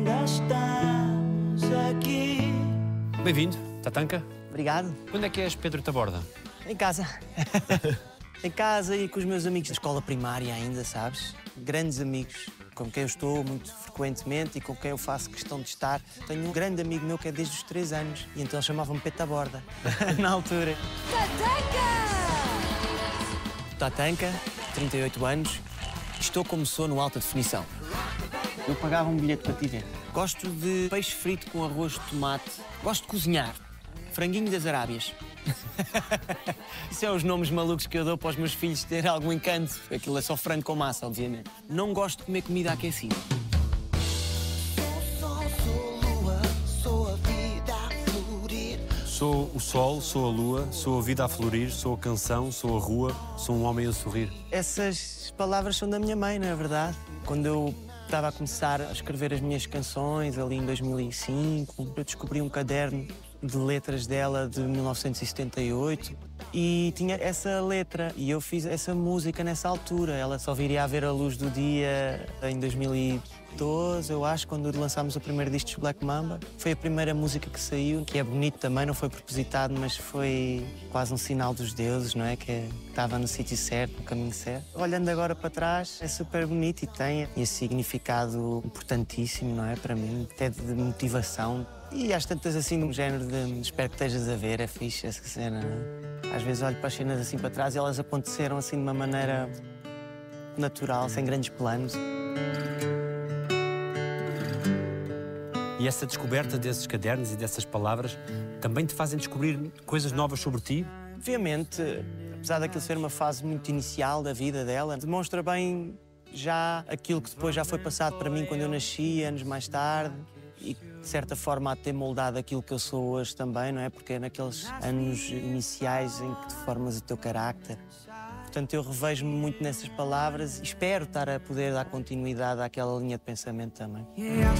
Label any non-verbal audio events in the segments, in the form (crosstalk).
ainda estamos aqui. Bem-vindo, Tatanka. Obrigado. Quando é que és Pedro Taborda? Em casa. (laughs) em casa e com os meus amigos da escola primária ainda, sabes? Grandes amigos com quem eu estou muito frequentemente e com quem eu faço questão de estar. Tenho um grande amigo meu que é desde os 3 anos e então chamava-me Peta Borda, (laughs) na altura. Tatanka, 38 anos, estou como sou no alta definição. Eu pagava um bilhete para ti ver. Gosto de peixe frito com arroz de tomate. Gosto de cozinhar. Franguinho das Arábias. (laughs) Isso é os nomes malucos que eu dou para os meus filhos terem algum encanto. Aquilo é só frango com massa, obviamente. Não gosto de comer comida aquecida. Sou sol, sou lua, sou a vida a florir. Sou o sol, sou a lua, sou a vida a florir, sou a canção, sou a rua, sou um homem a sorrir. Essas palavras são da minha mãe, não é verdade? Quando eu estava a começar a escrever as minhas canções, ali em 2005, eu descobri um caderno de letras dela de 1978 e tinha essa letra e eu fiz essa música nessa altura. Ela só viria a ver a luz do dia em 2012, eu acho, quando lançámos o primeiro disco dos Black Mamba. Foi a primeira música que saiu, que é bonito também, não foi propositado, mas foi quase um sinal dos deuses, não é? Que estava no sítio certo, no caminho certo. Olhando agora para trás, é super bonito e tem esse significado importantíssimo, não é? Para mim, até de motivação. E às tantas assim, num género de espero que estejas a ver, é fixe essa cena. não é? Às vezes olho para as cenas assim para trás e elas aconteceram assim de uma maneira natural, sem grandes planos. E essa descoberta desses cadernos e dessas palavras também te fazem descobrir coisas novas sobre ti? Obviamente, apesar daquilo ser uma fase muito inicial da vida dela, demonstra bem já aquilo que depois já foi passado para mim quando eu nasci, anos mais tarde, e de certa forma a ter moldado aquilo que eu sou hoje também, não é? Porque é naqueles anos iniciais em que tu formas o teu carácter. Portanto, eu revejo-me muito nessas palavras e espero estar a poder dar continuidade àquela linha de pensamento também. Yeah,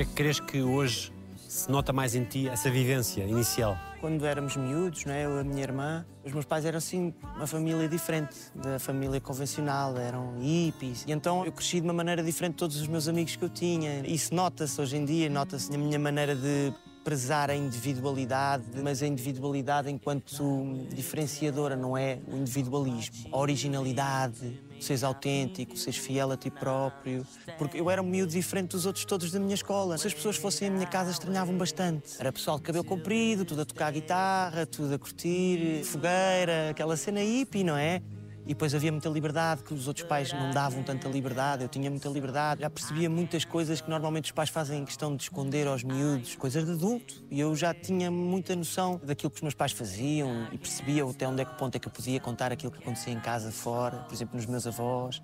que é que crees que hoje se nota mais em ti, essa vivência inicial? Quando éramos miúdos, não é? eu e a minha irmã, os meus pais eram assim uma família diferente da família convencional, eram hippies. E então eu cresci de uma maneira diferente de todos os meus amigos que eu tinha. Isso nota-se hoje em dia, nota-se na minha maneira de prezar a individualidade, mas a individualidade enquanto diferenciadora, não é o individualismo. A originalidade, seres autêntico, seres fiel a ti próprio. Porque eu era um miúdo diferente dos outros todos da minha escola. Se as pessoas fossem à minha casa, estranhavam bastante. Era pessoal de cabelo comprido, tudo a tocar guitarra, tudo a curtir, fogueira, aquela cena hippie, não é? E depois havia muita liberdade, que os outros pais não davam tanta liberdade, eu tinha muita liberdade. Já percebia muitas coisas que normalmente os pais fazem em questão de esconder aos miúdos, coisas de adulto. E eu já tinha muita noção daquilo que os meus pais faziam e percebia até onde é que ponto é que eu podia contar aquilo que acontecia em casa fora, por exemplo, nos meus avós,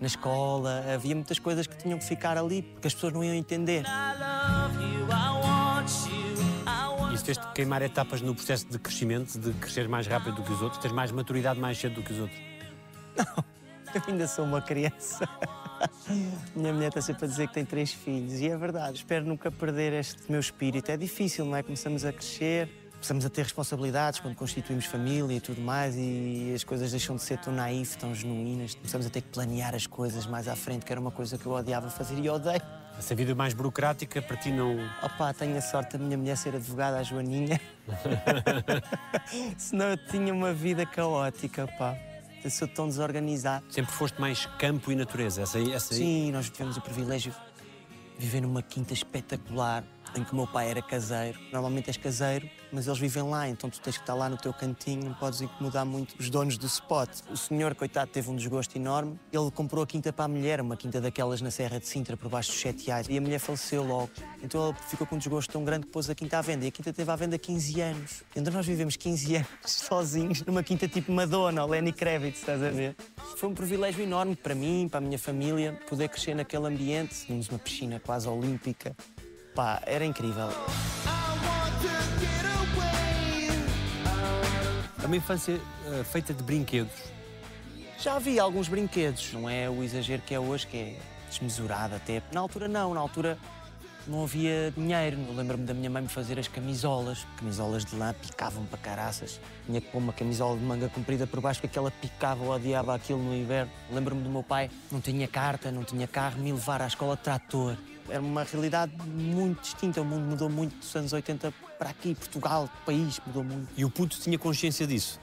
na escola. Havia muitas coisas que tinham que ficar ali porque as pessoas não iam entender. Isso fez-te queimar etapas no processo de crescimento, de crescer mais rápido do que os outros, tens mais maturidade mais cedo do que os outros. Eu ainda sou uma criança. (laughs) Minha mulher está sempre a dizer que tem três filhos e é verdade. Espero nunca perder este meu espírito. É difícil, não é? Começamos a crescer, começamos a ter responsabilidades quando constituímos família e tudo mais e as coisas deixam de ser tão naif, tão genuínas. Começamos a ter que planear as coisas mais à frente, que era uma coisa que eu odiava fazer e odeio. Essa vida mais burocrática para ti não. Opa, tenho a sorte da minha mulher ser advogada, a Joaninha. (laughs) (laughs) Senão eu tinha uma vida caótica, pá. Eu sou tão desorganizado. Sempre foste mais campo e natureza. Essa aí, essa aí. Sim, nós tivemos o privilégio de viver numa quinta espetacular em que o meu pai era caseiro. Normalmente és caseiro, mas eles vivem lá, então tu tens que estar lá no teu cantinho, não podes incomodar muito os donos do spot. O senhor, coitado, teve um desgosto enorme. Ele comprou a quinta para a mulher, uma quinta daquelas na Serra de Sintra, por baixo dos sete reais, e a mulher faleceu logo. Então ele ficou com um desgosto tão grande que pôs a quinta à venda. E a quinta teve à venda 15 anos. Então nós vivemos 15 anos (laughs) sozinhos numa quinta tipo Madonna, ou Lenny Kravitz, estás a ver? Foi um privilégio enorme para mim, para a minha família, poder crescer naquele ambiente. Tínhamos uma piscina quase olímpica. Pá, era incrível. É uma infância eh, feita de brinquedos. Já havia alguns brinquedos, não é o exagero que é hoje, que é desmesurado até. Na altura não, na altura não havia dinheiro. Eu lembro-me da minha mãe me fazer as camisolas. Camisolas de lã picavam para caraças. Tinha que pôr uma camisola de manga comprida por baixo porque ela picava ou odiava aquilo no inverno. Lembro-me do meu pai, não tinha carta, não tinha carro, me levar à escola de trator. Era uma realidade muito distinta. O mundo mudou muito dos anos 80 para aqui. Portugal, o país, mudou muito. E o puto tinha consciência disso?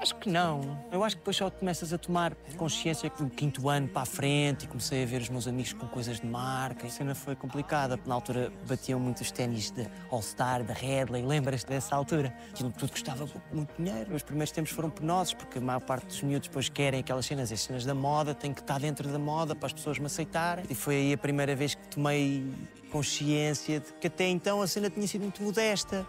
Acho que não. Eu acho que depois só começas a tomar consciência que do quinto ano para a frente e comecei a ver os meus amigos com coisas de marca. A cena foi complicada. Na altura batiam muito os ténis de All-Star, da Redley. Lembras-te dessa altura? Aquilo tudo custava muito dinheiro. Os primeiros tempos foram penosos porque a maior parte dos miúdos depois querem aquelas cenas, as cenas da moda, tem que estar dentro da moda para as pessoas me aceitarem. E foi aí a primeira vez que tomei consciência de que até então a cena tinha sido muito modesta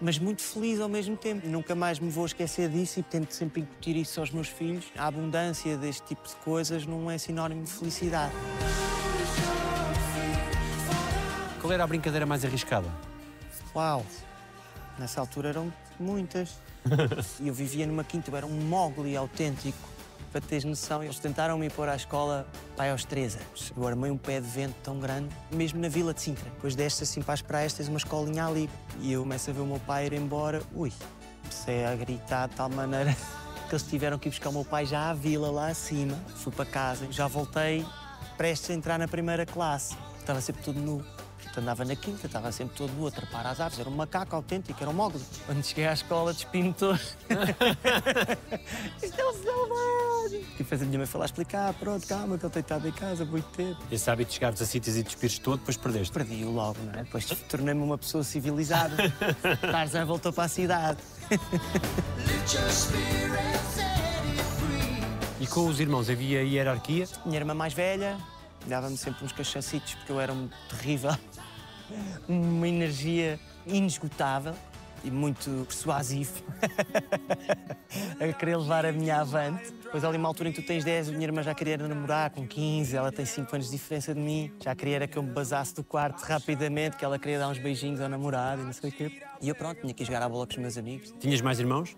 mas muito feliz ao mesmo tempo. Nunca mais me vou esquecer disso e tento sempre incutir isso aos meus filhos. A abundância deste tipo de coisas não é sinónimo de felicidade. Qual era a brincadeira mais arriscada? Uau! Nessa altura eram muitas. (laughs) E eu vivia numa quinta, eu era um mogli autêntico. Para teres noção, eles tentaram me pôr à escola pai aos três anos. Eu armei um pé de vento tão grande, mesmo na vila de Sintra. Depois deste assim para as praias, tens uma escolinha ali. E eu começo a ver o meu pai ir embora. Ui, comecei a gritar de tal maneira (laughs) que eles tiveram que ir buscar o meu pai já à vila, lá acima. Fui para casa, já voltei prestes a entrar na primeira classe. Estava sempre tudo nu. Portanto, andava na quinta, estava sempre todo nu a trepar às árvores. Era um macaco autêntico, era um mogli. Quando cheguei à escola, despino todo. (laughs) Isto é um selvagem! E depois a minha mãe foi lá explicar, pronto, calma, que ele tem estado em casa há muito tempo. Esse hábito de chegares a sítios e despires todo, depois perdeste. Perdi-o logo, não é? Depois tornei-me uma pessoa civilizada. Tarzan voltou para a cidade. E com os irmãos havia hierarquia? Minha irmã mais velha dava-me sempre uns cachacitos porque eu era um terrível. Uma energia inesgotável e muito persuasivo. (laughs) a querer levar a minha avante. Depois, ali uma altura em que tu tens 10, a minha irmã já queria namorar com 15, ela tem 5 anos de diferença de mim. Já queria era que eu me basasse do quarto rapidamente, que ela queria dar uns beijinhos ao namorado e não sei o quê. E eu, pronto, tinha que jogar à bola com os meus amigos. Tinhas mais irmãos?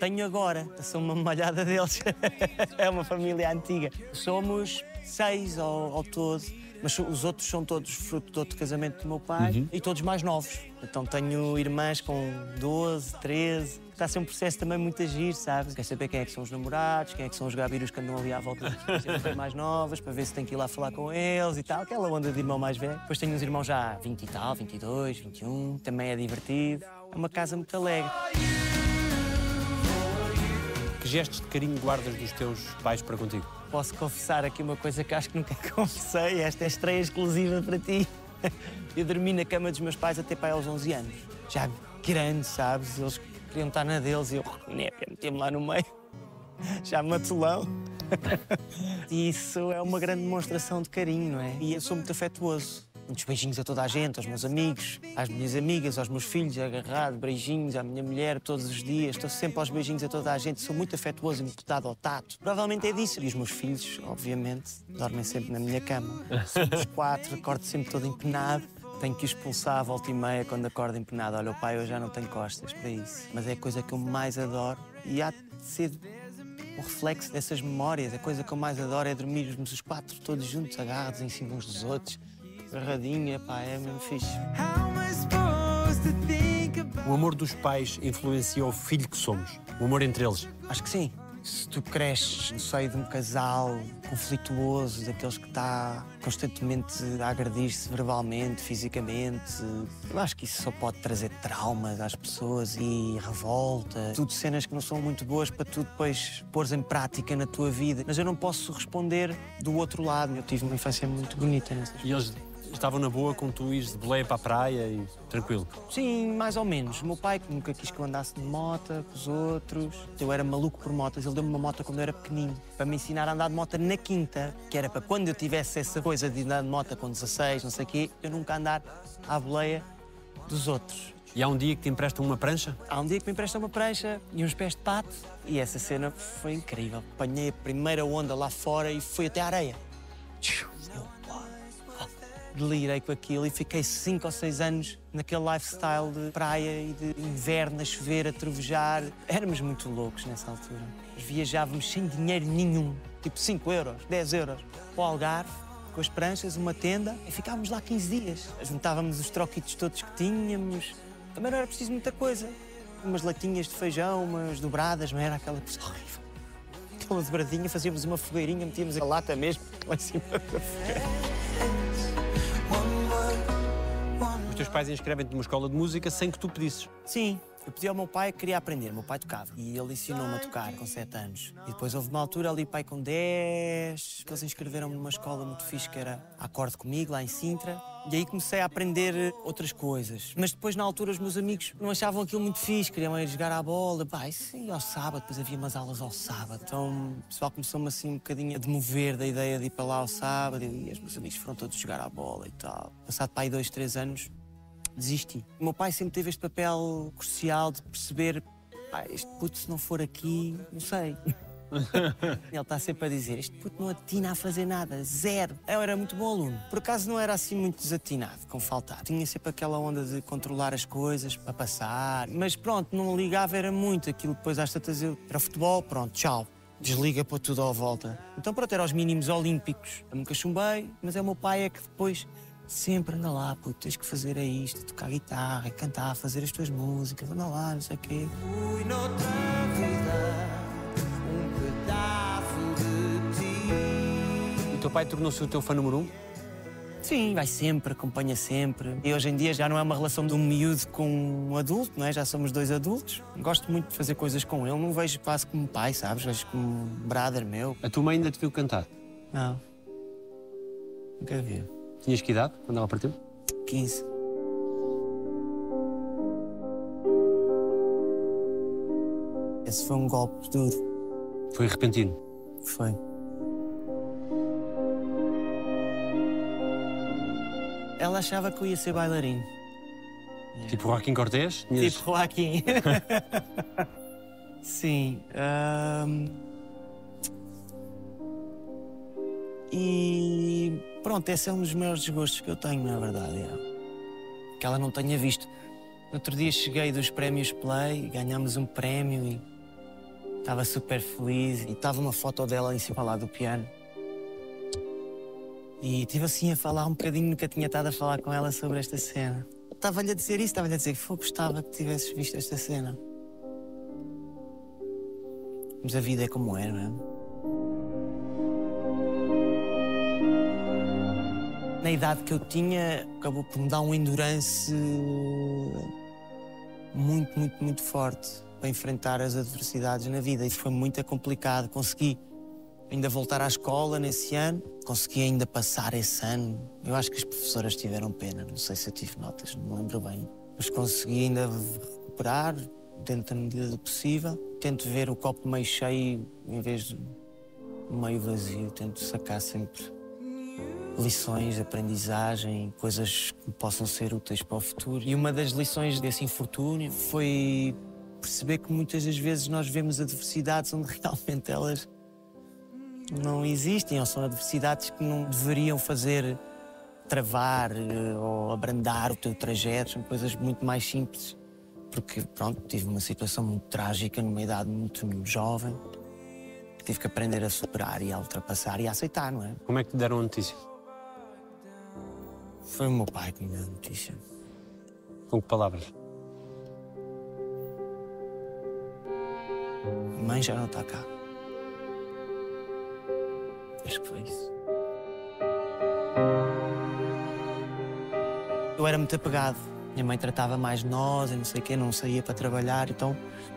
Tenho agora, sou uma malhada deles. (laughs) é uma família antiga. Somos seis ao, ao todo, mas os outros são todos fruto de outro casamento do meu pai e todos mais novos. Então tenho irmãs com 12, 13. Está a ser um processo também muito agir, sabes? Quer saber quem é que são os namorados, quem é que são os gabirus que andam ali à volta das mais novas, para ver se tem que ir lá falar com eles e tal. Aquela onda de irmão mais velho. Depois tenho uns irmãos já 20 e tal, 22, 21. Também é divertido. É uma casa muito alegre. Gestos de carinho guardas dos teus pais para contigo? Posso confessar aqui uma coisa que acho que nunca (laughs) confessei. Esta é estreia exclusiva para ti. (laughs) Eu dormi na cama dos meus pais até pai aos 11 anos. Já grande, sabes? Eles queriam estar na deles e eu, népia, meti-me lá no meio. (laughs) Já matulão. Isso é uma grande demonstração de carinho, não é? E eu sou muito afetuoso. Muitos beijinhos a toda a gente, aos meus amigos, às minhas amigas, aos meus filhos, agarrado, beijinhos à minha mulher todos os dias. Estou sempre aos beijinhos a toda a gente. Sou muito afetuoso e muito dado ao tato. Provavelmente é disso. E os meus filhos, obviamente, dormem sempre na minha cama. Somos (laughs) quatro, acordo sempre todo empenado. Tenho que o expulsar à volta e meia quando acordo empenado. Olha, o pai, eu já não tenho costas para isso. Mas é a coisa que eu mais adoro e há de ser um reflexo dessas memórias. A coisa que eu mais adoro é dormirmos os quatro todos juntos, agarrados em cima uns dos outros. Agarradinha, pá, é mesmo fixe. O amor dos pais influencia o filho que somos? O amor entre eles? Acho que sim. Se tu cresces no seio de um casal conflituoso, daqueles que está constantemente a agredir-se verbalmente, fisicamente, eu acho que isso só pode trazer traumas às pessoas e revolta. Tudo cenas que não são muito boas para tu depois pôres em prática na tua vida. Mas eu não posso responder do outro lado. Eu tive uma infância muito bonita E eles estavam na boa com tu ires de boleia para a praia e tranquilo? Sim, mais ou menos. O meu pai nunca quis que eu andasse de moto com os outros. Eu era maluco por motas. Ele deu-me uma moto quando eu era pequenino. Para me ensinar a andar de moto na quinta. Que era para quando eu tivesse essa coisa de andar de moto com 16, não sei o quê, eu nunca andar à boleia dos outros. E há um dia que te emprestam uma prancha? Há um dia que me empresta uma prancha e uns pés de pato. E essa cena foi incrível. Apanhei a primeira onda lá fora e fui até à areia. Eu, delirei com aquilo e fiquei cinco ou seis anos naquele lifestyle de praia e de inverno a chover, a trovejar. Éramos muito loucos nessa altura. Viajávamos sem dinheiro nenhum, tipo 5 euros, 10 euros, para o Algarve com as pranchas, uma tenda, e ficávamos lá 15 dias. Juntávamos os troquitos todos que tínhamos. Também não era preciso muita coisa. Umas latinhas de feijão, umas dobradas, não era aquela coisa horrível. Aquela dobradinha, fazíamos uma fogueirinha, metíamos a lata mesmo lá em cima da (laughs) fogueira. Teus pais inscrevem-te numa escola de música sem que tu pedisses. Sim, eu pedi ao meu pai que queria aprender. Meu pai tocava e ele ensinou-me a tocar com 7 anos. E depois houve uma altura ali, pai com 10, que eles inscreveram-me numa escola muito fixe que era Acorde Comigo, lá em Sintra. E aí comecei a aprender outras coisas. Mas depois, na altura, os meus amigos não achavam aquilo muito fixe, queriam ir jogar à bola. Pá, isso ia ao sábado, depois havia umas aulas ao sábado. Então o pessoal começou-me assim um bocadinho a demover da ideia de ir para lá ao sábado. E os meus amigos foram todos jogar à bola e tal. Passado para aí dois, três anos, desisti. O meu pai sempre teve este papel crucial de perceber pá, este puto, se não for aqui, não sei. (laughs) Ele está sempre a dizer: Este puto não atina a fazer nada, zero. Eu era muito bom aluno. Por acaso não era assim muito desatinado, com faltar. Tinha sempre aquela onda de controlar as coisas para passar. Mas pronto, não ligava, era muito. Aquilo depois às tantas eu era futebol, pronto, tchau. Desliga para tudo à volta. Então pronto, era aos mínimos olímpicos. Eu nunca chumbei, mas é o meu pai é que depois sempre anda lá, puto, tens que fazer é isto, tocar guitarra, cantar, fazer as tuas músicas, anda lá, não sei o quê. Fui noutra vida um pedaço de ti. O teu pai tornou-se o teu fã número um? Sim, vai sempre, acompanha sempre. E hoje em dia já não é uma relação de um miúdo com um adulto, não é? Já somos dois adultos. Gosto muito de fazer coisas com ele, não vejo quase como pai, sabes? Vejo como um brother meu. A tua mãe ainda te viu cantar. Não. Nunca vi. Tinhas que idade quando ela partiu? 15. Esse foi um golpe duro. Foi repentino. Foi. Ela achava que eu ia ser bailarino. Tipo Joaquim Cortês? Tinhas- Tipo Joaquim. (laughs) Sim. ahm, E pronto, esse é um dos maiores desgostos que eu tenho, na verdade. é. Que ela não tenha visto. No outro dia cheguei dos prémios Play, ganhámos um prémio e estava super feliz. E estava uma foto dela em cima lá do piano. E estive assim a falar um bocadinho, nunca tinha estado a falar com ela sobre esta cena. Estava-lhe a dizer isso, estava-lhe a dizer que gostava que tivesses visto esta cena. Mas a vida é como é, não é? Na idade que eu tinha, acabou por me dar um endurance muito, muito, muito forte para enfrentar as adversidades na vida. E foi muito complicado. Consegui ainda voltar à escola nesse ano, consegui ainda passar esse ano. Eu acho que as professoras tiveram pena, não sei se eu tive notas, não me lembro bem. Mas consegui ainda recuperar, dentro da medida do possível. Tento ver o copo meio cheio em vez de meio vazio, tento sacar sempre lições aprendizagem, coisas que possam ser úteis para o futuro. E uma das lições desse infortúnio foi perceber que muitas das vezes nós vemos adversidades onde (laughs) realmente elas não existem ou são adversidades que não deveriam fazer travar eh, ou abrandar o teu trajeto, são coisas muito mais simples. Porque, pronto, tive uma situação muito trágica numa idade muito jovem que tive que aprender a superar e a ultrapassar e a aceitar, não é? Como é que te deram a notícia? Foi o meu pai que me deu a notícia. Com que palavras? Mãe já não está cá. Acho que foi isso. Eu era muito apegado. Minha mãe tratava mais de nós e não sei o quê, não saía para trabalhar, então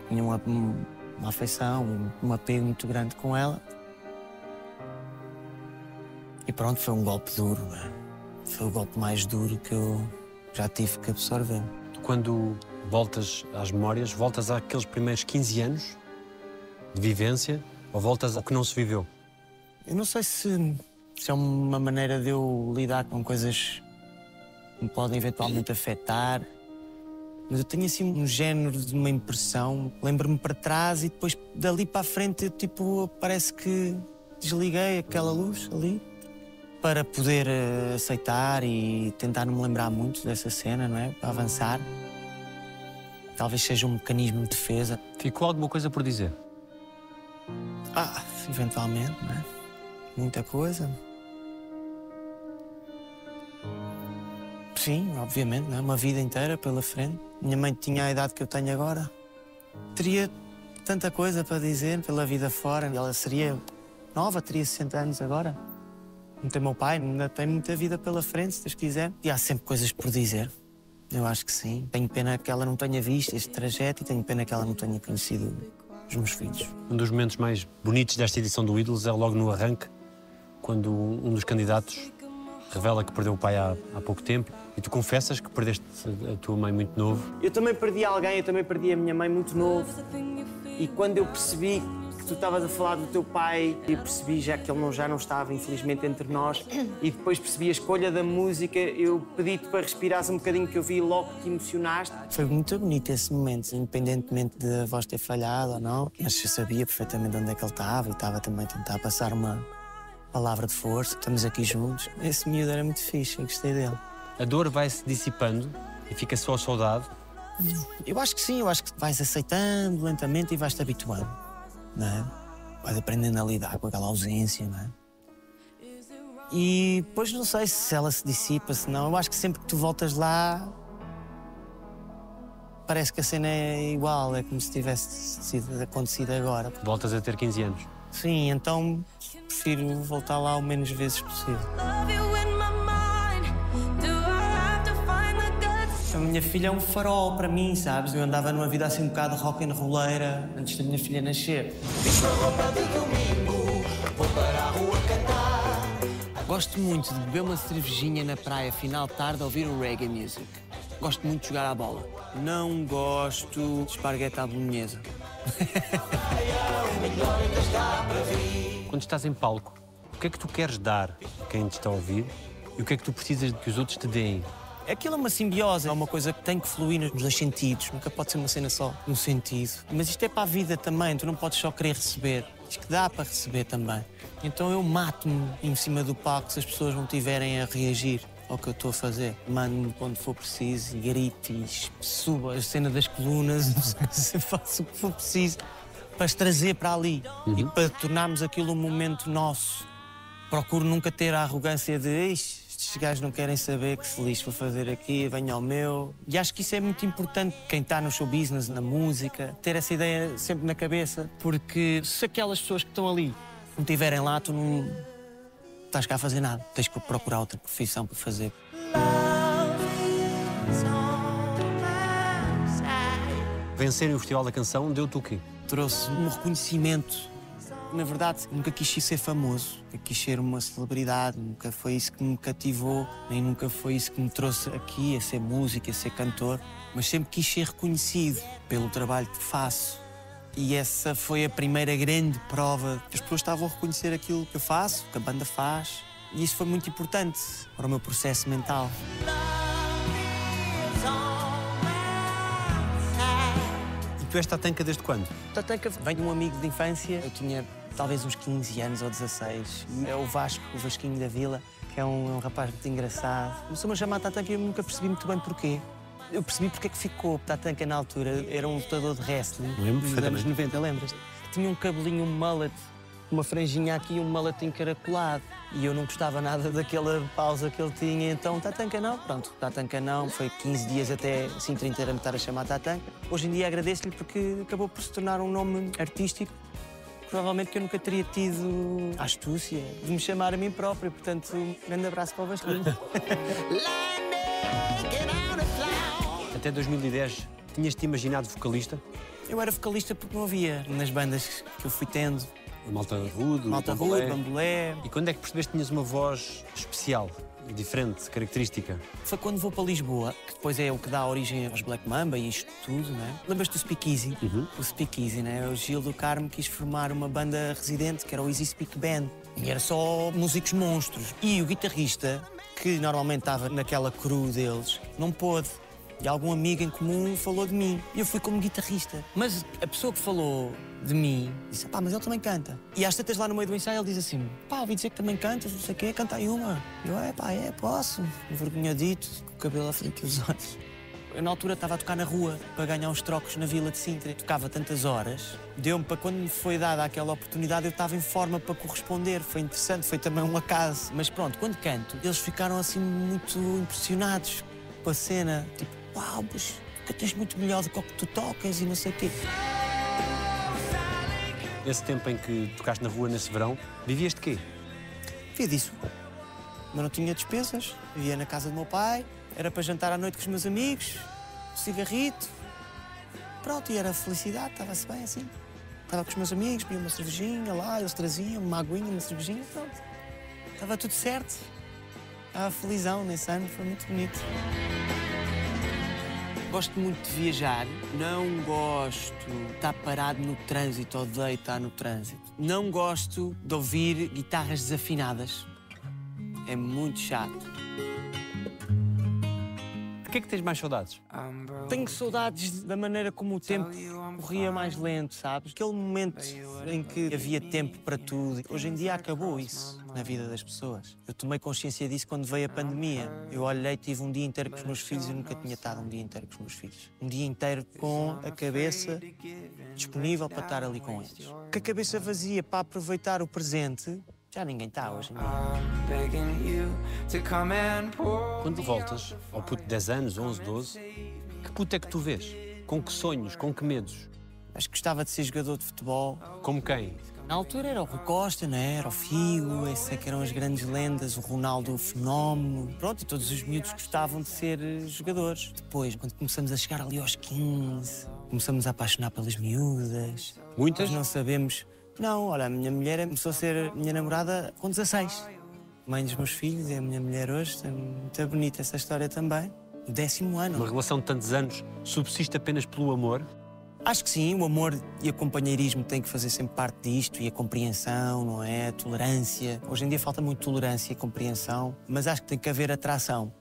tinha uma, uma afeição, um, um apego muito grande com ela. E pronto, foi um golpe duro, não é? Foi o golpe mais duro que eu já tive que absorver. Quando voltas às memórias, voltas àqueles primeiros 15 anos de vivência ou voltas ao que não se viveu? Eu não sei se, se é uma maneira de eu lidar com coisas que me podem eventualmente afetar, mas eu tenho assim um género de uma impressão. Lembro-me para trás e depois dali para a frente, eu, tipo, parece que desliguei aquela luz ali para poder eh, aceitar e tentar não me lembrar muito dessa cena, não é? Para avançar. Talvez seja um mecanismo de defesa. Ficou alguma coisa por dizer? Ah, eventualmente, não é? Muita coisa. Sim, obviamente, não é? uma vida inteira pela frente. Minha mãe tinha a idade que eu tenho agora. Teria tanta coisa para dizer pela vida fora. Ela seria nova, teria 60 anos agora. Não tem meu pai, ainda tem muita vida pela frente, se Deus quiser. E há sempre coisas por dizer. Eu acho que sim. Tenho pena que ela não tenha visto este trajeto e tenho pena que ela não tenha conhecido os meus filhos. Um dos momentos mais bonitos desta edição do Ídolos é logo no arranque, quando um dos candidatos revela que perdeu o pai há, há pouco tempo e tu confessas que perdeste a tua mãe muito novo. Eu também perdi alguém, eu também perdi a minha mãe muito novo. E quando eu percebi que tu estavas a falar do teu pai, eu percebi já que ele não, já não estava, infelizmente, entre nós. E depois percebi a escolha da música, eu pedi-te para respirares um bocadinho, que eu vi logo que te emocionaste. Foi muito bonito esse momento, independentemente de a voz ter falhado ou não. Mas eu sabia perfeitamente onde é que ele estava e estava também a tentar passar uma palavra de força. Estamos aqui juntos. Esse miúdo era muito fixe, eu gostei dele. A dor vai se dissipando e fica só a saudade. Eu acho que sim, eu acho que vais aceitando lentamente e vais-te habituando, não é? Vais aprendendo a lidar com aquela ausência, não é? E depois não sei se ela se dissipa, se não. Eu acho que sempre que tu voltas lá, parece que a cena é igual, é como se tivesse sido acontecido agora. Voltas a ter 15 anos. Sim, então prefiro voltar lá o menos vezes possível. A minha filha é um farol para mim, sabes? Eu andava numa vida assim um bocado rock and rolleira antes da minha filha nascer. Gosto muito de beber uma cervejinha na praia final de tarde a ouvir um reggae music. Gosto muito de jogar à bola. Não gosto de esparguete à bolonhesa. (laughs) Quando estás em palco, o que é que tu queres dar a quem te está a ouvir e o que é que tu precisas de que os outros te deem? Aquilo é uma simbiose, é uma coisa que tem que fluir nos dois sentidos. Nunca pode ser uma cena só num sentido. Mas isto é para a vida também, tu não podes só querer receber. Diz que dá para receber também. Então eu mato-me em cima do palco se as pessoas não estiverem a reagir ao que eu estou a fazer. Mando-me quando for preciso grito e subo a cena das colunas, (laughs) faço o que for preciso para as trazer para ali e para tornarmos aquilo um momento nosso. Procuro nunca ter a arrogância de "Ixi, estes gajos não querem saber que feliz vou fazer aqui, venho ao meu. E acho que isso é muito importante, quem está no show business, na música, ter essa ideia sempre na cabeça, porque se aquelas pessoas que estão ali não estiverem lá, tu não estás cá a fazer nada. Tens que procurar outra profissão para fazer. Vencerem o Festival da Canção deu-te o quê? trouxe um reconhecimento. Na verdade, nunca quis ser famoso, nunca quis ser uma celebridade, nunca foi isso que me cativou, nem nunca foi isso que me trouxe aqui a ser músico, a ser cantor, mas sempre quis ser reconhecido pelo trabalho que faço. E essa foi a primeira grande prova que as pessoas estavam a reconhecer aquilo que eu faço, que a banda faz. E isso foi muito importante para o meu processo mental. E tu és tatanca desde quando? Tatanka vem de um amigo de infância. Eu tinha talvez uns 15 anos ou 16. É o Vasco, o Vasquinho da Vila, que é um, é um rapaz muito engraçado. Começou-me a chamar Tatanka e eu nunca percebi muito bem porquê. Eu percebi porque é que ficou. Tatanka, na altura, era um lutador de wrestling. Lembro Dos anos 90, lembras? Tinha um cabelinho, um mullet, uma franjinha aqui e um mullet encaracolado. E eu não gostava nada daquela pausa que ele tinha. Então, Tatanka não. Pronto, Tatanka não. Foi 15 dias até Sintra inteira me estar a chamar Tatanka. Hoje em dia agradeço-lhe porque acabou por se tornar um nome artístico provavelmente que eu nunca teria tido a astúcia de me chamar a mim próprio. Portanto, um grande abraço para o Vasquinho. Até 2010 tinhas-te imaginado vocalista? Eu era vocalista porque não havia nas bandas que eu fui tendo. Malta Rude, o Malta. Rude, Bambolé. E quando é que percebeste que tinhas uma voz especial, diferente, característica? Foi quando vou para Lisboa, que depois é o que dá origem aos Black Mamba e isto tudo, né? Lembras-te do Speakeasy? O Speakeasy, né? O Gil do Carmo quis formar uma banda residente, que era o Easy Speak Band. E era só músicos monstros. E o guitarrista, que normalmente estava naquela crew deles, não pôde. E algum amigo em comum falou de mim. E eu fui como guitarrista. Mas a pessoa que falou de mim disse: pá, mas ele também canta. E às tantas lá no meio do ensaio ele diz assim: pá, ouvi dizer que também cantas, não sei o quê, canta aí uma. E eu: é pá, é, posso. Envergonhadito, com o cabelo à frente dos olhos. Eu, na altura, estava a tocar na rua para ganhar uns trocos na vila de Sintra. Tocava tantas horas. Deu-me para quando me foi dada aquela oportunidade, eu estava em forma para corresponder. Foi interessante, foi também um acaso. Mas pronto, quando canto, eles ficaram assim muito impressionados tipo a cena, tipo, mas tu tens muito melhor do que o que tu tocas e não sei o quê. Esse tempo em que tocaste na rua nesse verão, vivias de quê? Via disso. Mas não tinha despesas, vivia na casa do meu pai, era para jantar à noite com os meus amigos, um cigarrito. Pronto, e era felicidade, estava-se bem assim. Estava com os meus amigos, bebia uma cervejinha lá, eles traziam uma aguinha, uma cervejinha, pronto. Estava tudo certo. Estava felizão nesse ano, foi muito bonito. Gosto muito de viajar, não gosto de estar parado no trânsito, odeio estar no trânsito. Não gosto de ouvir guitarras desafinadas. É muito chato. Que é que tens mais saudades? Tenho saudades da maneira como o tempo corria mais lento, sabes? Aquele momento em que havia tempo para tudo. Hoje em dia acabou isso na vida das pessoas. Eu tomei consciência disso quando veio a pandemia. Eu olhei, tive um dia inteiro com os meus filhos e nunca tinha estado um dia inteiro com os meus filhos. Um dia inteiro com a cabeça disponível para estar ali com eles. Com a cabeça vazia para aproveitar o presente, já ninguém está hoje. Quando voltas ao puto de 10 anos, 11, 12, que puto é que tu vês? Com que sonhos? Com que medos? Acho que gostava de ser jogador de futebol. Como quem? Na altura era o Rui Costa, não é? Era o Figo, esses é que eram as grandes lendas, o Ronaldo o Fenómeno. Pronto, e todos os miúdos gostavam de ser eh, jogadores. Depois, quando começamos a chegar ali aos 15, começamos a apaixonar pelas miúdas. Muitas? Nós não sabemos. Não, olha, a minha mulher começou a ser minha namorada com 16. Mãe dos meus filhos, é a minha mulher hoje. É muito bonita essa história também. O décimo ano. Uma relação de tantos anos subsiste apenas pelo amor? Acho que sim, o amor e o companheirismo têm que fazer sempre parte disto e a compreensão, não é? A tolerância. Hoje em dia falta muito tolerância e compreensão, mas acho que tem que haver atração.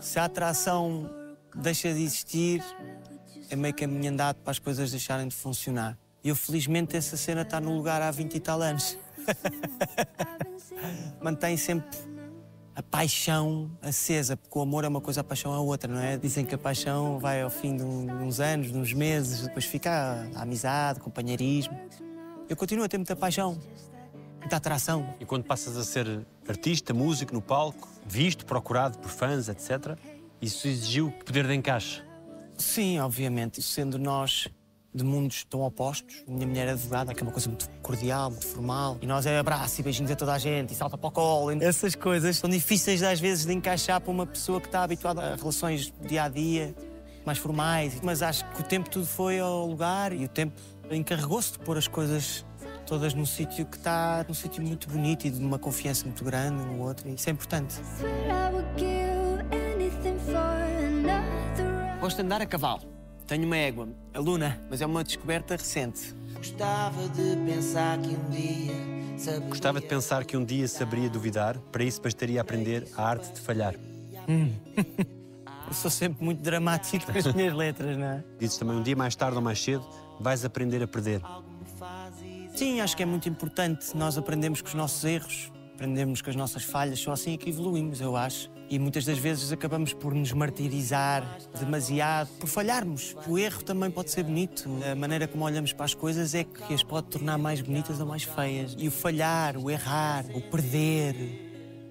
Se a atração deixa de existir, é meio caminho andado para as coisas deixarem de funcionar. E eu, felizmente, essa cena está no lugar há 20 e tal anos. (laughs) Mantém sempre a paixão acesa, porque o amor é uma coisa, a paixão é outra, não é? Dizem que a paixão vai ao fim de uns anos, de uns meses, depois fica a, amizade, companheirismo. Eu continuo a ter muita paixão, muita atração. E quando passas a ser artista, músico no palco, visto, procurado por fãs, etc., isso exigiu poder de encaixe. Sim, obviamente, sendo nós de mundos tão opostos. Minha mulher é advogada, que é uma coisa muito cordial, muito formal. E nós é abraço e beijinhos a toda a gente e salta para o colo. E Essas coisas são difíceis às vezes de encaixar para uma pessoa que está habituada a relações dia a dia, mais formais. Mas acho que o tempo tudo foi ao lugar e o tempo encarregou-se de pôr as coisas todas num sítio que está num sítio muito bonito e de uma confiança muito grande no outro. E isso é importante. Gosto de andar a cavalo. Tenho uma égua, a Luna, mas é uma descoberta recente. Gostava de pensar que um dia saberia... Gostava de pensar que um dia saberia duvidar, para isso bastaria aprender a arte de falhar. (laughs) Eu sou sempre muito dramático nas minhas letras, não é? Dizes também, um dia mais tarde ou mais cedo, vais aprender a perder. Sim, acho que é muito importante nós aprendermos com os nossos erros, aprendemos com as nossas falhas, só assim é que evoluímos, eu acho. E muitas das vezes acabamos por nos martirizar demasiado, por falharmos. O erro também pode ser bonito. A maneira como olhamos para as coisas é que as pode tornar mais bonitas ou mais feias. E o falhar, o errar, o perder,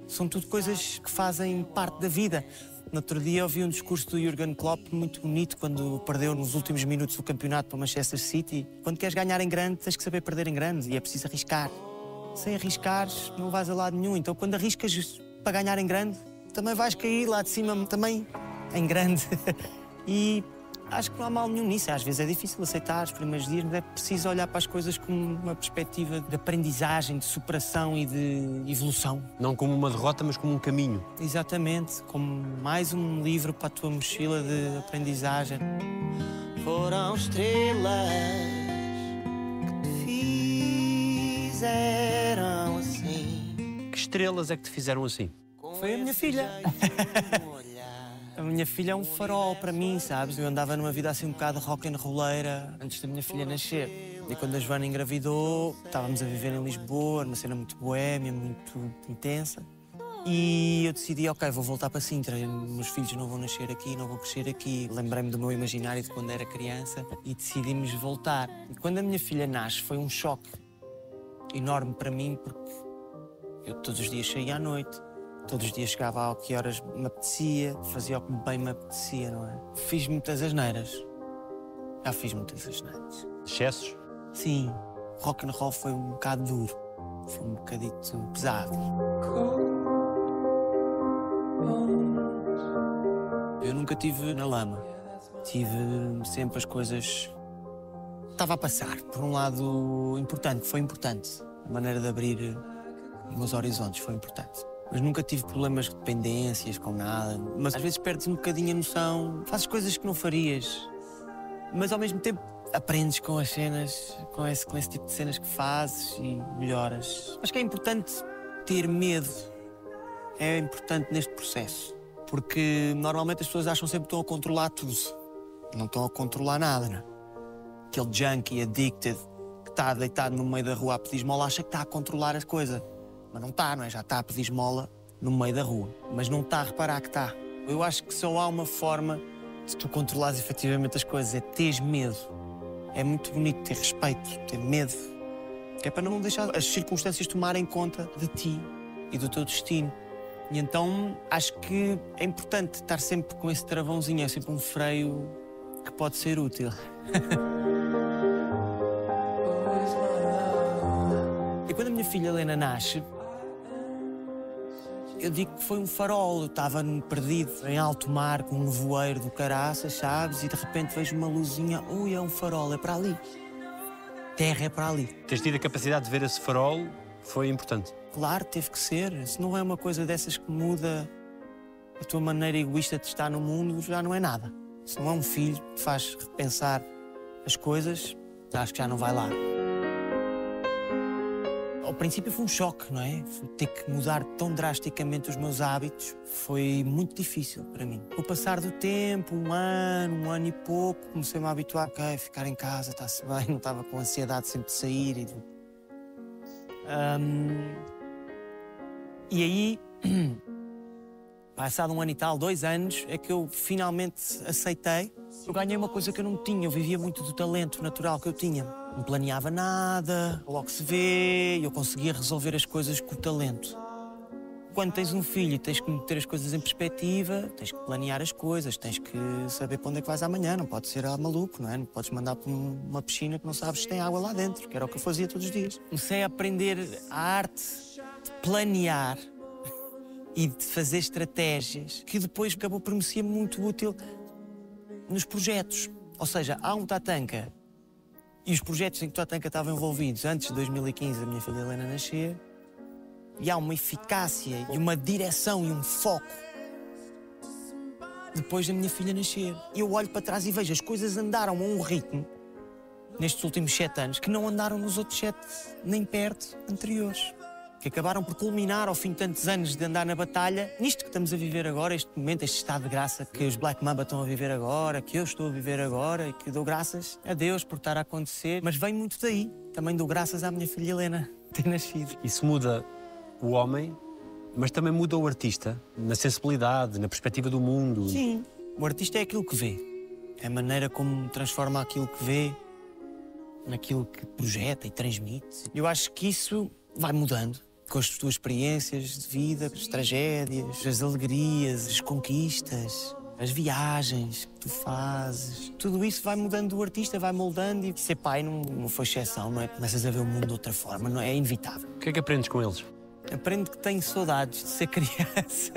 são tudo coisas que fazem parte da vida. No outro dia ouvi um discurso do Jurgen Klopp muito bonito quando perdeu nos últimos minutos do campeonato para o Manchester City. Quando queres ganhar em grande, tens que saber perder em grande e é preciso arriscar. Sem arriscares, não vais a lado nenhum. Então, quando arriscas para ganhar em grande, também vais cair lá de cima também em grande. (laughs) e acho que não há mal nenhum nisso. Às vezes é difícil aceitar os primeiros dias, mas é preciso olhar para as coisas com uma perspectiva de aprendizagem, de superação e de evolução. Não como uma derrota, mas como um caminho. Exatamente, como mais um livro para a tua mochila de aprendizagem. Foram estrelas que te fizeram assim. Que estrelas é que te fizeram assim? Foi a minha filha. (laughs) A minha filha é um farol para mim, sabes? Eu andava numa vida assim um bocado rock and rolleira antes da minha filha nascer. E quando a Joana engravidou, estávamos a viver em Lisboa, numa cena muito boémia, muito intensa. E eu decidi, ok, vou voltar para Sintra. Meus filhos não vão nascer aqui, não vão crescer aqui. Lembrei-me do meu imaginário de quando era criança e decidimos voltar. E quando a minha filha nasce, foi um choque enorme para mim, porque eu todos os dias saía à noite, Todos os dias chegava ao que horas me apetecia, fazia o que bem me apetecia, não é? Fiz muitas asneiras. Já fiz muitas asneiras. Excessos? Sim, rock and roll foi um bocado duro. Foi um bocadito pesado. Eu nunca tive na lama. Tive sempre as coisas. Estava a passar por um lado importante, foi importante. A maneira de abrir os meus horizontes foi importante. Mas nunca tive problemas de dependências com nada. Mas às vezes perdes um bocadinho a noção, fazes coisas que não farias. Mas ao mesmo tempo aprendes com as cenas, com esse, com esse tipo de cenas que fazes e melhoras. Acho que é importante ter medo. É importante neste processo. Porque normalmente as pessoas acham sempre que estão a controlar tudo. Não estão a controlar nada, não é? Aquele junkie addicted que está deitado no meio da rua a pedir esmola acha que está a controlar as coisas. Mas não está, não é? Já está a pedir esmola no meio da rua. Mas não está a reparar que está. Eu acho que só há uma forma de tu controlares efetivamente as coisas, é teres medo. É muito bonito ter respeito, ter medo. Que é para não deixar as circunstâncias tomarem conta de ti e do teu destino. E então acho que é importante estar sempre com esse travãozinho, é sempre um freio que pode ser útil. (laughs) e quando a minha filha Helena nasce, eu digo que foi um farol. Eu estava perdido em alto mar com um voeiro do caraças, sabes? E de repente vejo uma luzinha. Ui, é um farol, é para ali. Terra é para ali. Teres tido a capacidade de ver esse farol foi importante. Claro, teve que ser. Se não é uma coisa dessas que muda a tua maneira egoísta de estar no mundo, já não é nada. Se não é um filho que te faz repensar as coisas, acho que já não vai lá. Ao princípio foi um choque, não é? Ter que mudar tão drasticamente os meus hábitos foi muito difícil para mim. Com o passar do tempo, um ano, um ano e pouco, comecei-me a habituar. Ok, ficar em casa, está-se (laughs) bem, não estava com ansiedade sempre de sair. E. Ahm, e aí, (clears throat) passado um ano e tal, dois anos, é que eu finalmente aceitei. Eu ganhei uma coisa que eu não tinha, eu vivia muito do talento natural que eu tinha. Não planeava nada, logo se vê, eu conseguia resolver as coisas com o talento. Quando tens um filho e tens que meter as coisas em perspectiva, tens que planear as coisas, tens que saber para onde é que vais amanhã, não pode ser ah, maluco, não é? Não podes mandar para um- uma piscina que não sabes se tem água lá dentro, que era o que eu fazia todos os dias. Comecei a aprender a arte de planear (laughs) e de fazer estratégias que depois acabou por me ser muito útil nos projetos. Ou seja, há um Tatanka e os projetos em que o Tatanka estava envolvidos antes de 2015, a minha filha Helena nascer, e há uma eficácia e uma direção e um foco depois da minha filha nascer. Eu olho para trás e vejo as coisas andaram a um ritmo nestes últimos sete anos que não andaram nos outros sete nem perto anteriores. Que acabaram por culminar ao fim de tantos anos de andar na batalha, nisto que estamos a viver agora, este momento, este estado de graça que os Black Mamba estão a viver agora, que eu estou a viver agora e que dou graças a Deus por estar a acontecer. Mas vem muito daí. Também dou graças à minha filha Helena (laughs) ter nascido. Isso muda o homem, mas também muda o artista, na sensibilidade, na perspectiva do mundo. Sim. O artista é aquilo que vê. É a maneira como transforma aquilo que vê naquilo que projeta e transmite. Eu acho que isso vai mudando com as tuas experiências de vida, as tragédias, as alegrias, as conquistas, as viagens que tu fazes. Tudo isso vai mudando o artista, vai moldando e ser pai não, não foi exceção, não é? Começas a ver o mundo de outra forma, não é? É inevitável. O que é que aprendes com eles? Aprendo que tenho saudades de ser (laughs) criança.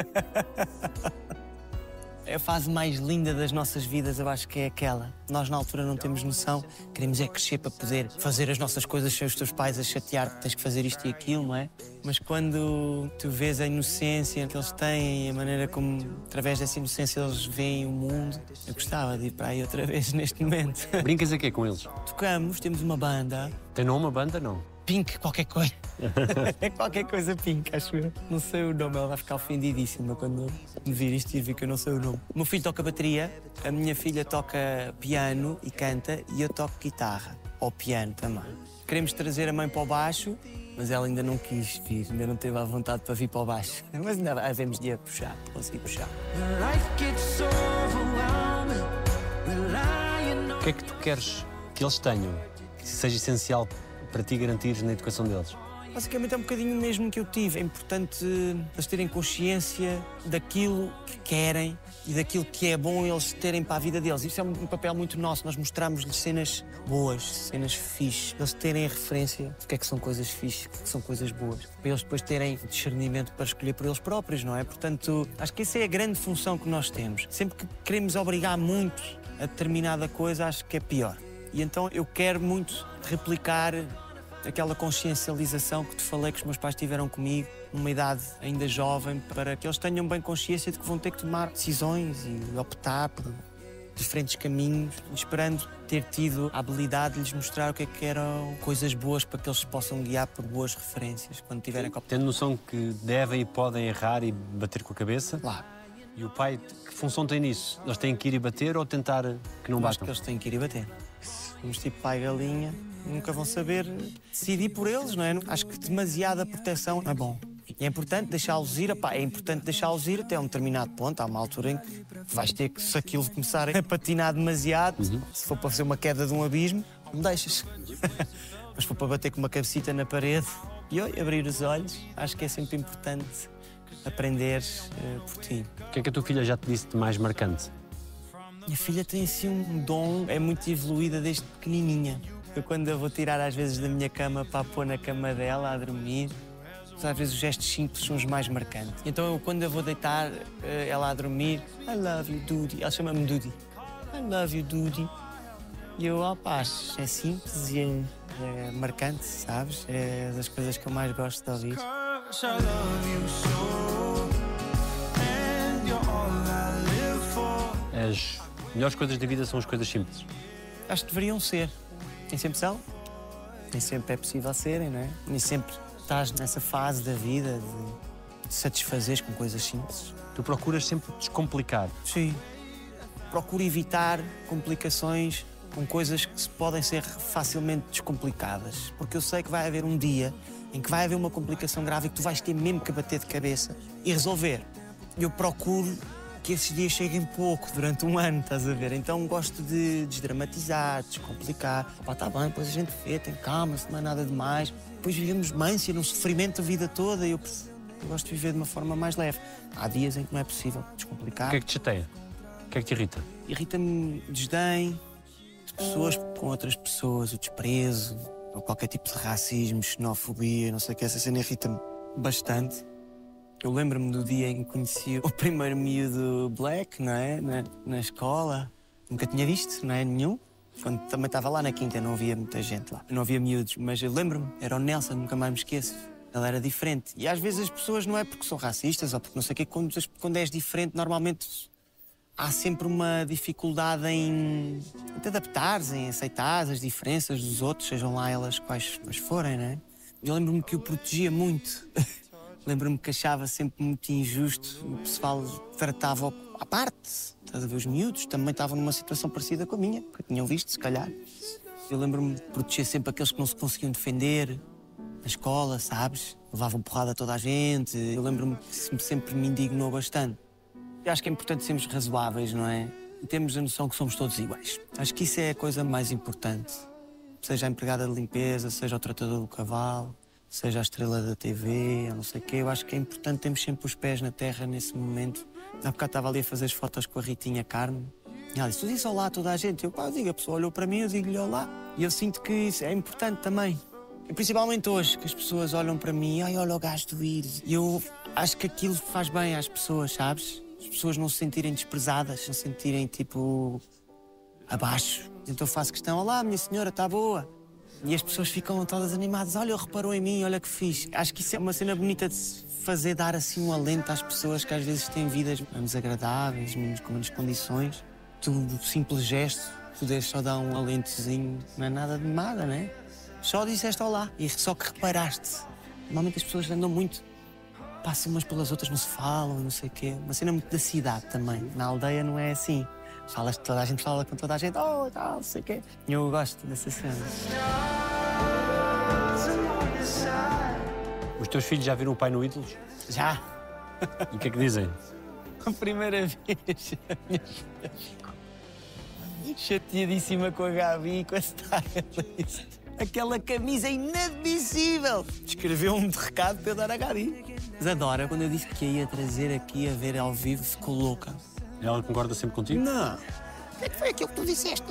É a fase mais linda das nossas vidas, eu acho que é aquela. Nós, na altura, não temos noção. Queremos é crescer para poder fazer as nossas coisas sem os teus pais a chatear que tens que fazer isto e aquilo, não é? Mas quando tu vês a inocência que eles têm e a maneira como, através dessa inocência, eles veem o mundo, eu gostava de ir para aí outra (laughs) vez neste momento. Brincas a quê com eles? Tocamos, temos uma banda, Tem nome a banda? Não. Pink, qualquer coisa. (laughs) é qualquer coisa Pink, acho eu. Não sei o nome, ela vai ficar ofendidíssima quando me vir isto e vir que eu não sei o nome. O meu filho toca bateria, a minha filha toca piano e canta e eu toco guitarra, ou piano também. Queremos trazer a mãe para o baixo, mas ela ainda não quis vir, ainda não teve a vontade para vir para o baixo. (laughs) Mas ainda havemos de a puxar, conseguir puxar. O que é que tu queres que eles tenham, que seja essencial para ti garantir na educação deles? Basicamente é um bocadinho o mesmo que eu tive. É importante eles terem consciência daquilo que querem e daquilo que é bom eles terem para a vida deles. Isso é um papel muito nosso. Nós mostramos-lhes cenas boas, cenas fixes. Eles terem a referência do que é que são coisas fixes, o que é são coisas boas. Para eles depois terem discernimento para escolher por eles próprios, não é? Portanto, acho que essa é a grande função que nós temos. Sempre que queremos obrigar muito a determinada coisa, acho que é pior. E então eu quero muito replicar aquela consciencialização que te falei que os meus pais tiveram comigo, numa idade ainda jovem, para que eles tenham bem consciência de que vão ter que tomar decisões e optar por diferentes caminhos, esperando ter tido a habilidade de lhes mostrar o que é que eram coisas boas para que eles se possam guiar por boas referências quando tiverem que optar. Tendo noção que devem e podem errar e bater com a cabeça. Lá, E o pai, que função tem nisso? Eles têm que ir e bater ou tentar que não eu acho que batam? eles têm que ir e bater. Vamos tipo pai galinha, nunca vão saber decidir por eles, não é? Acho que demasiada proteção não é bom. E é importante deixá-los ir, é importante deixá-los ir até um determinado ponto. Há uma altura em que vais ter que, se aquilo começar a patinar demasiado, se for para fazer uma queda de um abismo, não deixas. (laughs) Mas se for para bater com uma cabecita na parede e oi, abrir os olhos, acho que é sempre importante aprender eh, por ti. O que é que a tua filha já te disse de mais marcante? Minha filha tem assim um dom, é muito evoluída desde pequenininha. Eu quando eu vou tirar às vezes da minha cama para a pôr na cama dela a dormir, às vezes os gestos simples são os mais marcantes. Então eu quando eu vou deitar eh, ela a dormir, I love you, Dudy. Ela chama-me Dudy. I love you, Dudy. E eu, ó paz, é simples e é, é marcante, sabes? É das coisas que eu mais gosto de ouvir. As melhores coisas da vida são as coisas simples. Acho que deveriam ser. Nem sempre são. Nem sempre é possível serem, não é? Nem sempre estás nessa fase da vida de satisfazeres com coisas simples. Tu procuras sempre descomplicar. Sim. Procuro evitar complicações com coisas que podem ser facilmente descomplicadas. Porque eu sei que vai haver um dia em que vai haver uma complicação grave e que tu vais ter mesmo que bater de cabeça e resolver. Eu procuro que esses dias cheguem pouco durante um ano, estás a ver? Então gosto de desdramatizar, descomplicar. Pá, tá bem, depois a gente vê, tem calma, se não é nada demais. Depois vivemos mância, num sofrimento a vida toda e eu, eu gosto de viver de uma forma mais leve. Há dias em que não é possível descomplicar. O que é que te chateia? O que é que te irrita? Irrita-me desdém de pessoas com outras pessoas, o desprezo, ou qualquer tipo de racismo, xenofobia, não sei o que, essa cena irrita-me bastante. Eu lembro-me do dia em que conheci o (laughs) primeiro miúdo black, não é? Na, na escola. Nunca tinha visto, não é? Nenhum. Quando também estava lá na quinta, não havia muita gente lá. Não havia miúdos, mas eu lembro-me, era o Nelson, nunca mais me esqueço. Ele era diferente. E às vezes as pessoas não é porque são racistas ou porque não sei o quê, quando, quando és diferente, normalmente há sempre uma dificuldade em te adaptares, em aceitar as diferenças dos outros, sejam lá elas quais, quais forem, não é? Eu lembro-me que o protegia muito. (laughs) lembro-me que achava sempre muito injusto. O pessoal tratava à parte. Estás a ver? Os miúdos também estavam numa situação parecida com a minha, que tinham visto, se calhar. Eu lembro-me de proteger sempre aqueles que não se conseguiam defender na escola, sabes? Levavam porrada a toda a gente. Eu lembro-me que sempre me indignou bastante. Eu acho que é importante sermos razoáveis, não é? E temos a noção que somos todos iguais. Acho que isso é a coisa mais importante. Seja a empregada de limpeza, seja o tratador do cavalo, seja a estrela da TV, não sei o quê. Eu acho que é importante termos sempre os pés na terra nesse momento. Há bocado estava ali a fazer as fotos com a Ritinha Carmo. E ela disse, tu disse olá a toda a gente. Eu, eu digo, a pessoa olhou para mim, eu digo-lhe olá. E eu sinto que isso é importante também. E principalmente hoje, que as pessoas olham para mim, ai, olha o gajo do Íris. E eu acho que aquilo faz bem às pessoas, sabes? As pessoas não se sentirem desprezadas, não se sentirem, tipo, abaixo. Então faço questão, olá, minha senhora, está boa? E as pessoas ficam todas animadas, olha, reparou em mim, olha que fiz. Acho que isso é uma cena bonita de se fazer, dar assim um alento às pessoas que às vezes têm vidas menos agradáveis, menos, com menos condições. Tu, o simples gesto, poderes só dar um alentozinho, não é nada de nada, não é? Só disseste olá e só que reparaste. Normalmente as pessoas andam muito, passam umas pelas outras, não se falam, não sei o quê. Uma cena muito da cidade também. Na aldeia não é assim. Falas, toda a gente fala com toda a gente, oh, tal, não sei o quê. Eu gosto dessa cena. Os teus filhos já viram o pai no Ídolos? Já, E o que é que dizem? a primeira vez, a minha filha chateadíssima com a Gabi e com a Stylist. Aquela camisa inadmissível! Escreveu um recado para eu dar a Gabi. Mas adora, quando eu disse que ia trazer aqui a ver ao vivo, ficou louca. Ela concorda sempre contigo? Não! O que é que foi aquilo que tu disseste?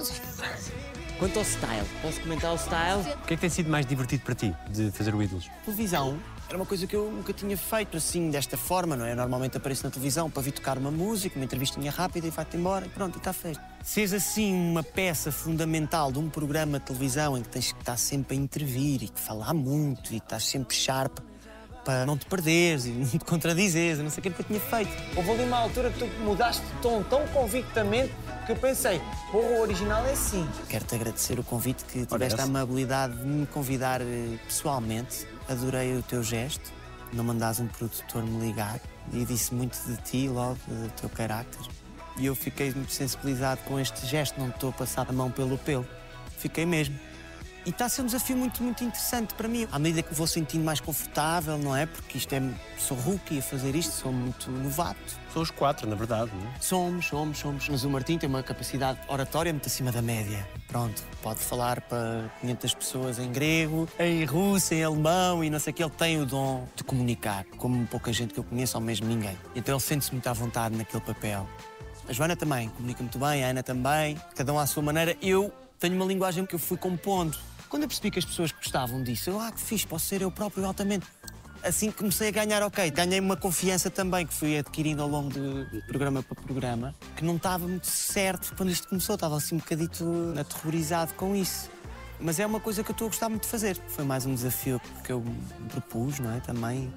Quanto ao style, posso comentar o style? O que é que tem sido mais divertido para ti de fazer o Ídolos? Televisão era uma coisa que eu nunca tinha feito assim, desta forma, não é? Normalmente apareço na televisão para vir tocar uma música, uma entrevistinha rápida e vai-te embora e pronto, e está feito. Seres assim uma peça fundamental de um programa de televisão em que tens que estar sempre a intervir e que falar muito e que estás sempre sharp para não te perderes e (laughs) não te contradizeres, não sei o que, nunca tinha feito. Houve ali uma altura que tu mudaste de tom tão convictamente que eu pensei, porra, o original é assim. Quero-te agradecer o convite que tiveste a amabilidade de me convidar eh, pessoalmente. Adorei o teu gesto, não mandares um produtor me ligar e disse muito de ti logo, do teu carácter. E eu fiquei muito sensibilizado com este gesto, não estou a passar a mão pelo pelo. Fiquei mesmo. E está a ser um desafio muito, muito interessante para mim. À medida que vou sentindo mais confortável, não é? Porque isto é. Sou rookie a fazer isto, sou muito novato. São os quatro, na verdade, não é? Somos, somos, somos. Mas o Martim tem uma capacidade oratória muito acima da média. Pronto, pode falar para 500 pessoas em grego, em russo, em alemão e não sei o que. Ele tem o dom de comunicar, como pouca gente que eu conheço, ou mesmo ninguém. Então ele sente-se muito à vontade naquele papel. A Joana também, comunica muito bem, a Ana também, cada um à sua maneira. Eu tenho uma linguagem que eu fui compondo. Quando eu percebi que as pessoas gostavam disso, eu, ah, que fixe, posso ser eu próprio altamente. Assim comecei a ganhar, ok, ganhei uma confiança também que fui adquirindo ao longo de programa para programa, que não estava muito certo quando isto começou, estava assim um bocadito aterrorizado com isso. Mas é uma coisa que eu estou a gostar muito de fazer. Foi mais um desafio que eu me propus, não é? Também.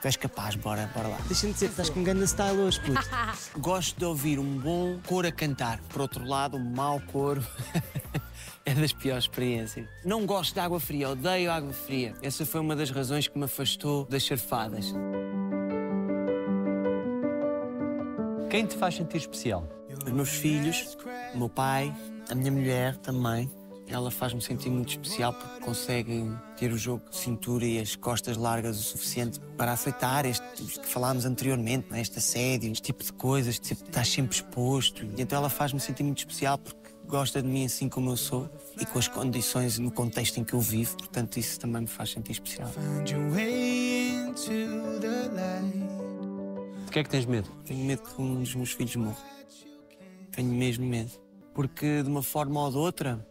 Tu és capaz, bora, bora lá. Deixa-me dizer que estás com um grande style hoje, puto. (laughs) Gosto de ouvir um bom coro a cantar. Por outro lado, um mau coro (laughs) é das piores experiências. Não gosto de água fria, odeio água fria. Essa foi uma das razões que me afastou das charfadas. Quem te faz sentir especial? Os meus filhos, o meu pai, a minha mulher também. Ela faz-me sentir muito especial porque consegue ter o jogo de cintura e as costas largas o suficiente para aceitar este que falámos anteriormente, não é? este assédio, este tipo de coisas, de sempre- estar sempre exposto. E então ela faz-me sentir muito especial porque gosta de mim assim como eu sou e com as condições no contexto em que eu vivo. Portanto, isso também me faz sentir especial. De que é que tens medo? Tenho medo que um dos meus filhos morra. Tenho mesmo medo. Porque de uma forma ou de outra,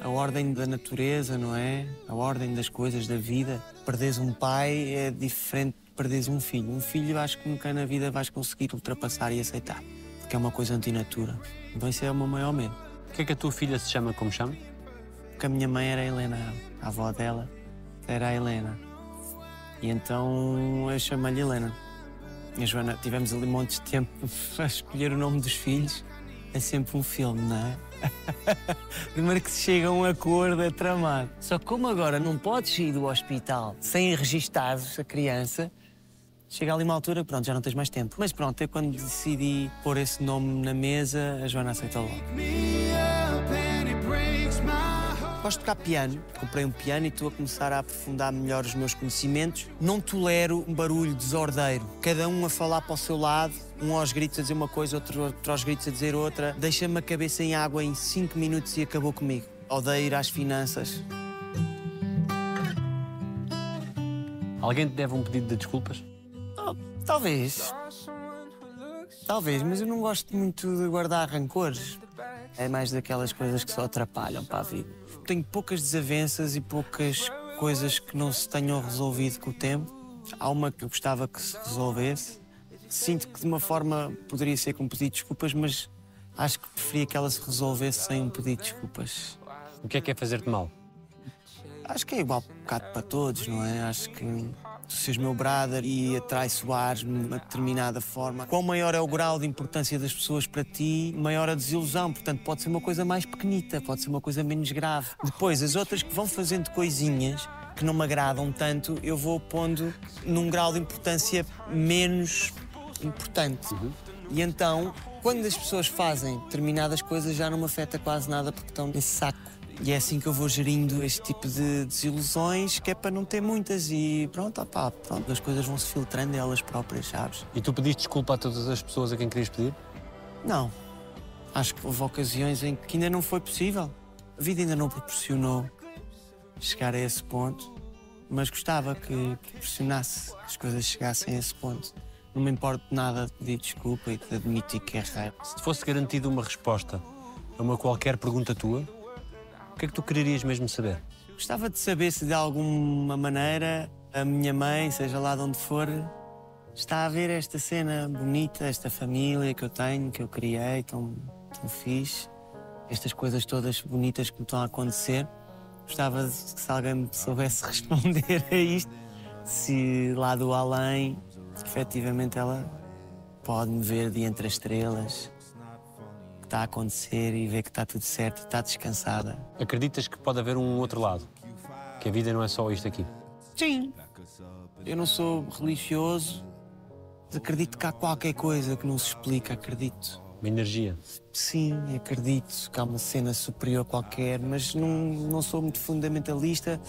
a ordem da natureza, não é? A ordem das coisas, da vida. Perderes um pai é diferente de perderes um filho. Um filho acho que nunca na vida vais conseguir ultrapassar e aceitar. Porque é uma coisa antinatura. Isso é o meu maior medo. O que é que a tua filha se chama como chama? Porque a minha mãe era a Helena, a avó dela era a Helena. E então eu chamei-lhe Helena. E a Joana, tivemos ali montes de tempo (laughs) a escolher o nome dos filhos. É sempre um filme, não é? (laughs) Primeiro que se chega a um acordo é tramado. Só que como agora não podes sair do hospital sem registares a criança, chega ali uma altura, pronto, já não tens mais tempo. Mas pronto, é quando decidi pôr esse nome na mesa, a Joana aceitou logo. Gosto de tocar piano. Comprei um piano e estou a começar a aprofundar melhor os meus conhecimentos. Não tolero um barulho desordeiro. Cada um a falar para o seu lado, um aos gritos a dizer uma coisa, outro, outro aos gritos a dizer outra. Deixa-me a cabeça em água em cinco minutos e acabou comigo. Odeio ir às finanças. Alguém te deve um pedido de desculpas? Talvez. Talvez, mas eu não gosto muito de guardar rancores. É mais daquelas coisas que só atrapalham para a vida. Tenho poucas desavenças e poucas coisas que não se tenham resolvido com o tempo. Há uma que eu gostava que se resolvesse. Sinto que de uma forma poderia ser com um pedido de desculpas, mas acho que preferia que ela se resolvesse sem um pedido de desculpas. O que é que é fazer-te mal? Acho que é igual um bocado para todos, não é? Acho que tu seres meu brother e atraiçoares-me de uma determinada forma. Quão maior é o grau de importância das pessoas para ti, maior a desilusão. Portanto, pode ser uma coisa mais pequenita, pode ser uma coisa menos grave. Depois, as outras que vão fazendo coisinhas que não me agradam tanto, eu vou pondo num grau de importância menos importante. E então, quando as pessoas fazem determinadas coisas, já não me afeta quase nada porque estão nesse saco. E é assim que eu vou gerindo este tipo de desilusões, que é para não ter muitas e pronto, opá, pronto, as coisas vão se filtrando elas próprias, sabes? E tu pediste desculpa a todas as pessoas a quem querias pedir? Não. Acho que houve ocasiões em que ainda não foi possível. A vida ainda não proporcionou chegar a esse ponto, mas gostava que, pressionasse que as coisas chegassem a esse ponto. Não me importa nada de pedir desculpa e de admitir que errei. Se te fosse garantida uma resposta a uma qualquer pergunta tua, o que é que tu quererias mesmo saber? Gostava de saber se de alguma maneira a minha mãe, seja lá de onde for, está a ver esta cena bonita, esta família que eu tenho, que eu criei, tão, tão fixe, estas coisas todas bonitas que me estão a acontecer. Gostava de se alguém me soubesse (laughs) responder a isto, se lá do além, efetivamente ela pode me ver de entre as estrelas, está a acontecer e ver que está tudo certo e está descansada. Acreditas que pode haver um outro lado? Que a vida não é só isto aqui? Sim. Eu não sou religioso, mas acredito que há qualquer coisa que não se explica, acredito. Uma energia. Sim, acredito que há uma cena superior qualquer, mas não, não sou muito fundamentalista.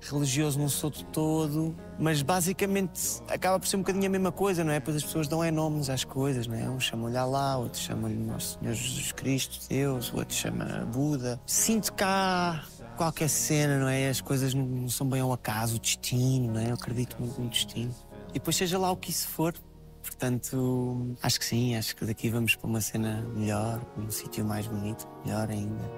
Religioso não sou de todo, mas basicamente acaba por ser um bocadinho a mesma coisa, não é? Pois as pessoas dão é nomes às coisas, não é? Um chamam-lhe Alá, outro chamam-lhe Nosso Senhor Jesus Cristo, Deus, outro chama Buda. Sinto há qualquer cena, não é? As coisas não, não são bem ao acaso, o destino, não é? Eu acredito muito no destino. E depois seja lá o que isso for, Portanto, acho que sim, acho que daqui vamos para uma cena melhor, um sítio mais bonito, melhor ainda.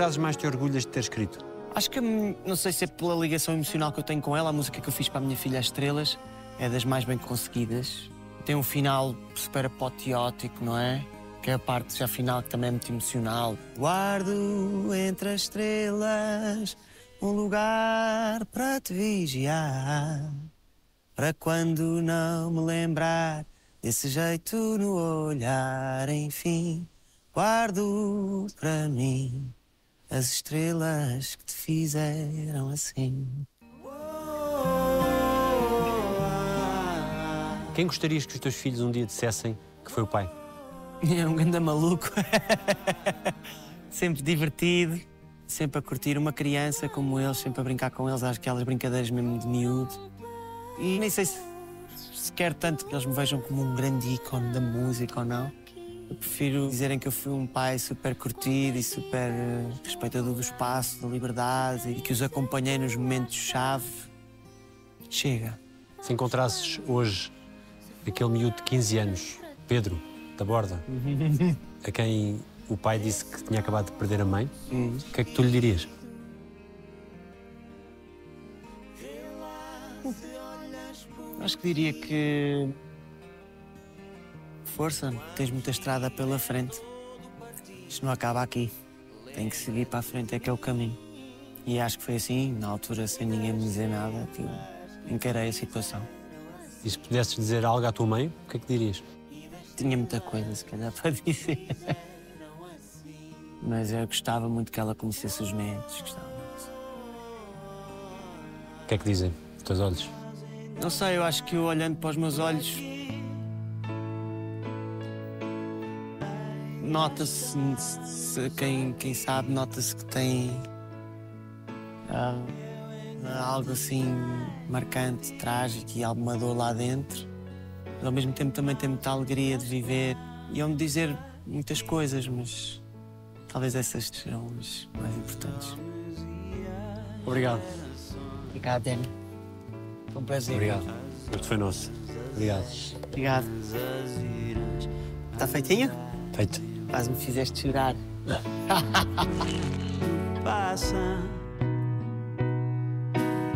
Frases mais te orgulhas de ter escrito? Acho que, hum, não sei se é pela ligação emocional que eu tenho com ela, a música que eu fiz para a minha filha As Estrelas é das mais bem conseguidas. Tem um final super apoteótico, não é? Que é a parte já final que também é muito emocional. Guardo entre as estrelas um lugar para te vigiar. Para quando não me lembrar desse jeito no olhar, enfim, guardo para mim as estrelas que te fizeram assim. Quem gostarias que os teus filhos um dia dissessem que foi o pai? (laughs) É um ganda maluco. (laughs) sempre divertido, sempre a curtir uma criança como eles, sempre a brincar com eles, aquelas brincadeiras mesmo de miúdo. E nem sei se, se quer tanto que eles me vejam como um grande ícone da música ou não. Eu prefiro dizerem que eu fui um pai super curtido e super eh, respeitador do espaço, da liberdade e que os acompanhei nos momentos-chave. Chega. Se encontrasses hoje aquele miúdo de 15 anos, Pedro, da Borda, (laughs) a quem o pai disse que tinha acabado de perder a mãe, o que é que tu lhe dirias? Acho que diria que. Força, tens muita estrada pela frente. Isto não acaba aqui. Tem que seguir para a frente, é que é o caminho. E acho que foi assim, na altura, sem ninguém me dizer nada, que eu encarei a situação. E se pudesses dizer algo à tua mãe, o que é que dirias? Tinha muita coisa, se calhar, (laughs) para dizer. Mas eu gostava muito que ela conhecesse os netos, gostava muito. O que é que dizem os teus olhos? Não sei, eu acho que eu olhando para os meus olhos. Nota-se, se- quem, quem sabe, nota-se que tem. ah, algo assim marcante, trágico e alguma dor lá dentro. Mas ao mesmo tempo também tem muita alegria de viver. E onde dizer muitas coisas, mas talvez essas sejam as mais importantes. Obrigado. Obrigado, Dani. Foi um prazer. Obrigado. Este foi nosso. Obrigado. Obrigado. Está feitinho? Feito. Quase me fizeste chorar. (laughs) passa,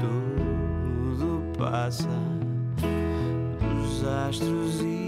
tudo passa, os astros e